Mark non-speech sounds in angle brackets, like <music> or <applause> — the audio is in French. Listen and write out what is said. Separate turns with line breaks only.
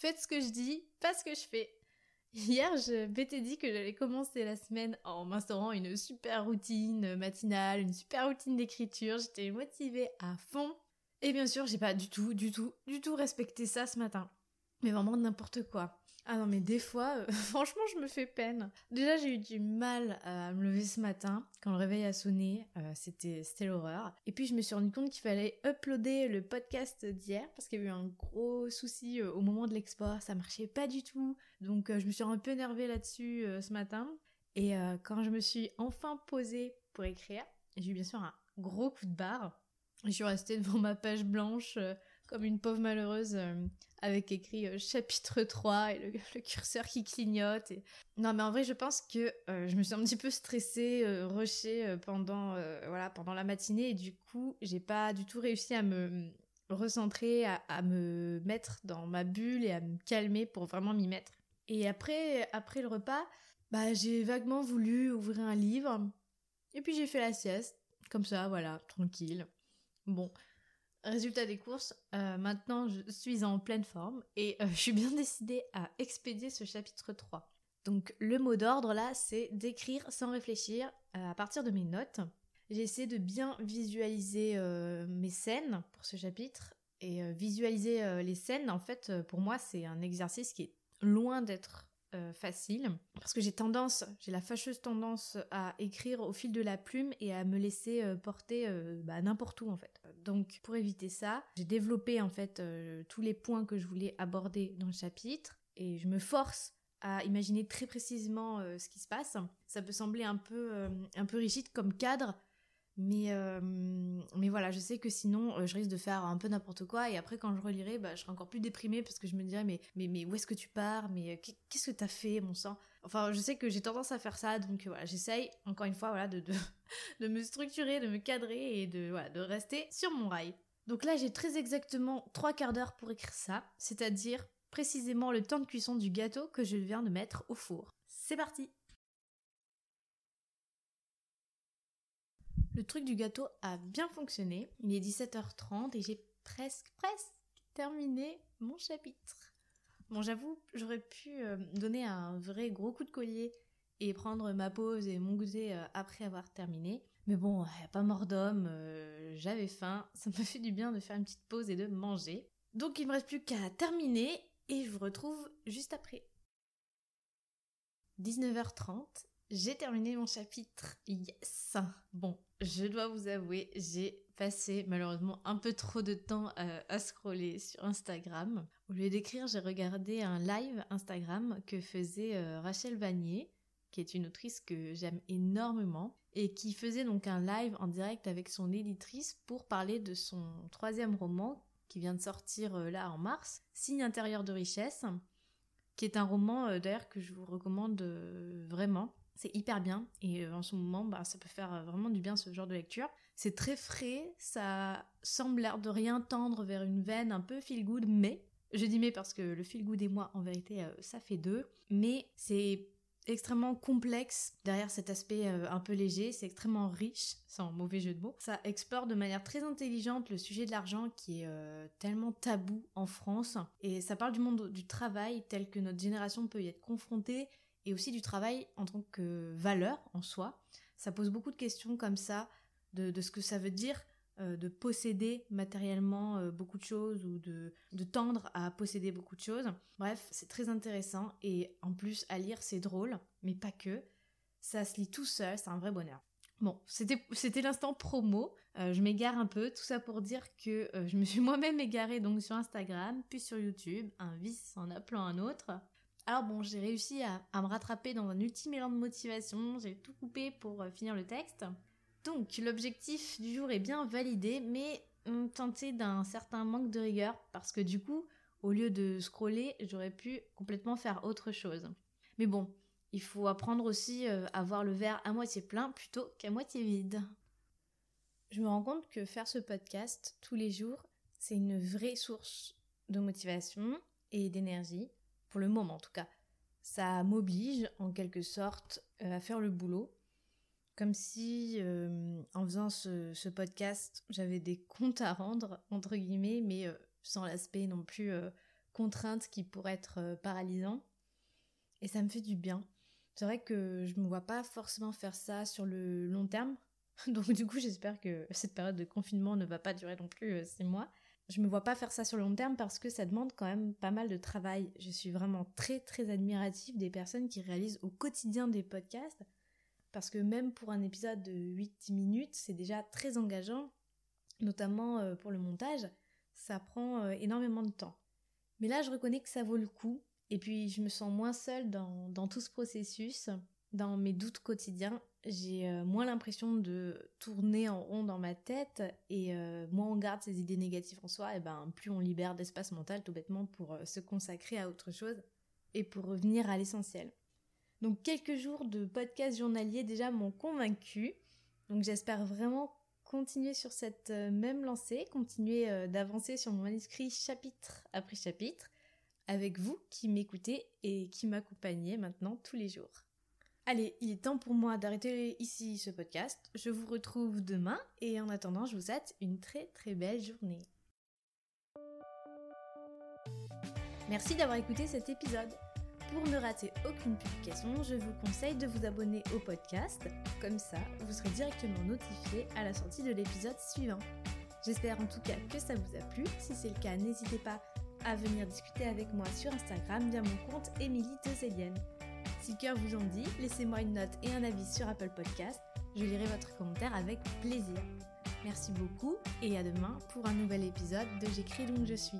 Faites ce que je dis, pas ce que je fais. Hier, je m'étais dit que j'allais commencer la semaine en m'instaurant une super routine matinale, une super routine d'écriture. J'étais motivée à fond. Et bien sûr, j'ai pas du tout, du tout, du tout respecté ça ce matin. Mais vraiment n'importe quoi. Ah non, mais des fois, euh, <laughs> franchement, je me fais peine. Déjà, j'ai eu du mal à me lever ce matin. Quand le réveil a sonné, euh, c'était, l'horreur. Et puis, je me suis rendu compte qu'il fallait uploader le podcast d'hier parce qu'il y a eu un gros souci euh, au moment de l'export. Ça marchait pas du tout. Donc, je me suis un peu énervée là-dessus ce matin. Et quand je me suis enfin posée pour écrire, j'ai eu bien sûr un gros coup de barre. Je suis restée devant ma page blanche comme une pauvre malheureuse avec écrit euh, chapitre 3 et <laughs> le, curseur qui clignote. Et... Non, mais en vrai, je pense que euh, je me suis un petit peu stressée, euh, rushée pendant, voilà, pendant la matinée et du coup, j'ai pas du tout réussi à me recentrer, à, me mettre dans ma bulle et à me calmer pour vraiment m'y mettre. Et après, après le repas, bah, j'ai vaguement voulu ouvrir un livre et puis j'ai fait la sieste, comme ça, voilà, tranquille. Bon, Résultat des courses, euh, maintenant je suis en pleine forme et euh, <laughs> je suis bien décidée à expédier ce chapitre 3. Donc le mot d'ordre là, c'est d'écrire sans réfléchir euh, à partir de mes notes. J'essaie de bien visualiser mes scènes pour ce chapitre et visualiser les scènes, en fait, pour moi, c'est un exercice qui est loin d'être euh, facile parce que j'ai tendance, j'ai la fâcheuse tendance à écrire au fil de la plume et à me laisser euh, porter euh, bah, n'importe où en fait. Donc pour éviter ça, j'ai développé en fait tous les points que je voulais aborder dans le chapitre et je me force à imaginer très précisément ce qui se passe. Ça peut sembler un peu un peu rigide comme cadre, mais, euh, mais voilà, je sais que sinon, euh, je risque de faire un peu n'importe quoi. Et après, quand je relirai, bah, je serai encore plus déprimée parce que je me dirais, mais, mais, mais où est-ce que tu pars? Mais euh, qu'est-ce que t'as fait, mon sang? Enfin, je sais que j'ai tendance à faire ça. Donc voilà, j'essaye, encore une fois, voilà, de, <laughs> me structurer, de me cadrer et de, de rester sur mon rail. Donc là, j'ai très exactement trois quarts d'heure pour écrire ça. C'est-à-dire précisément le temps de cuisson du gâteau que je viens de mettre au four. C'est parti Le truc du gâteau a bien fonctionné. Il est 17h30 et j'ai presque, presque terminé mon chapitre. Bon, j'avoue, j'aurais pu euh, donner un vrai gros coup de collier et prendre ma pause et mon goûter euh, après avoir terminé. Mais bon, a pas mort d'homme, euh, j'avais faim, ça me fait du bien de faire une petite pause et de manger. Donc il me reste plus qu'à terminer et je vous retrouve juste après. 19h30 j'ai terminé mon chapitre. Yes. Bon, je dois vous avouer, j'ai passé malheureusement un peu trop de temps euh, à, scroller sur Instagram. Au lieu d'écrire, j'ai regardé un live Instagram que faisait euh, Rachel Vanier, qui est une autrice que j'aime énormément, et qui faisait donc un live en direct avec son éditrice pour parler de son troisième roman qui vient de sortir euh, là en mars, Signe intérieur de richesse, qui est un roman d'ailleurs que je vous recommande vraiment c'est hyper bien et euh, en ce moment, bah, ça peut faire euh, vraiment du bien ce genre de lecture. C'est très frais, ça semble l'air de rien tendre vers une veine un peu feel good, mais je dis mais parce que le feel good et moi, en vérité, euh, ça fait deux. Mais c'est extrêmement complexe derrière cet aspect un peu léger, c'est extrêmement riche, sans mauvais jeu de mots. Ça explore de manière très intelligente le sujet de l'argent qui est tellement tabou en France et ça parle du monde du travail tel que notre génération peut y être confrontée et aussi du travail en tant que valeur en soi. Ça pose beaucoup de questions comme ça, de, ce que ça veut dire euh, de posséder matériellement euh, beaucoup de choses ou de, tendre à posséder beaucoup de choses. Bref, c'est très intéressant et en plus à lire c'est drôle, mais pas que. Ça se lit tout seul, c'est un vrai bonheur. Bon, c'était l'instant promo. Euh, je m'égare un peu, tout ça pour dire que je me suis <laughs> moi-même égarée donc sur Instagram, puis sur YouTube, un vice en appelant un autre. Alors bon, j'ai réussi à, me rattraper dans un ultime élan de motivation, j'ai tout coupé pour euh, finir le texte. Donc l'objectif du jour est bien validé, mais teintée d'un certain manque de rigueur parce que du coup, au lieu de scroller, j'aurais pu complètement faire autre chose. Mais bon, il faut apprendre aussi euh, à voir le verre à moitié plein plutôt qu'à moitié vide. Je me rends compte que faire ce podcast tous les jours, c'est une vraie source de motivation et d'énergie, pour le moment en tout cas. Ça m'oblige en quelque sorte euh, à faire le boulot, comme si euh, en faisant ce, podcast, j'avais des comptes à rendre, entre guillemets, mais sans l'aspect non plus contrainte qui pourrait être paralysant. Et ça me fait du bien. C'est vrai que je me vois pas forcément faire ça sur le long terme. <laughs> Donc du coup, j'espère que cette période de confinement ne va pas durer non plus euh, six mois. Je me vois pas faire ça sur le long terme parce que ça demande quand même pas mal de travail. Je suis vraiment très très admirative des personnes qui réalisent au quotidien des podcasts parce que même pour un épisode de 8-10 minutes, c'est déjà très engageant, notamment euh, pour le montage, ça prend euh, énormément de temps. Mais là, je reconnais que ça vaut le coup et puis je me sens moins seule dans, tout ce processus, dans mes doutes quotidiens. J'ai euh, moins l'impression de tourner en rond dans ma tête et euh, moins on garde ces idées négatives en soi, et ben plus on libère d'espace mental tout bêtement pour euh, se consacrer à autre chose et pour revenir à l'essentiel. Donc quelques jours de podcast journalier déjà m'ont convaincu. Donc j'espère vraiment continuer sur cette même lancée, continuer d'avancer sur mon manuscrit chapitre après chapitre avec vous qui m'écoutez et qui m'accompagnez maintenant tous les jours. Allez, il est temps pour moi d'arrêter ici ce podcast. Je vous retrouve demain et en attendant, je vous souhaite une très très belle journée. Merci d'avoir écouté cet épisode. Pour ne rater aucune publication, je vous conseille de vous abonner au podcast. Comme ça, vous serez directement notifié à la sortie de l'épisode suivant. J'espère en tout cas que ça vous a plu. Si c'est le cas, n'hésitez pas à venir discuter avec moi sur Instagram via mon compte Émilie Tezelienne. Si cœur vous en dit, laissez-moi une note et un avis sur Apple Podcast. Je lirai votre commentaire avec plaisir. Merci beaucoup et à demain pour un nouvel épisode de J'écris donc je suis.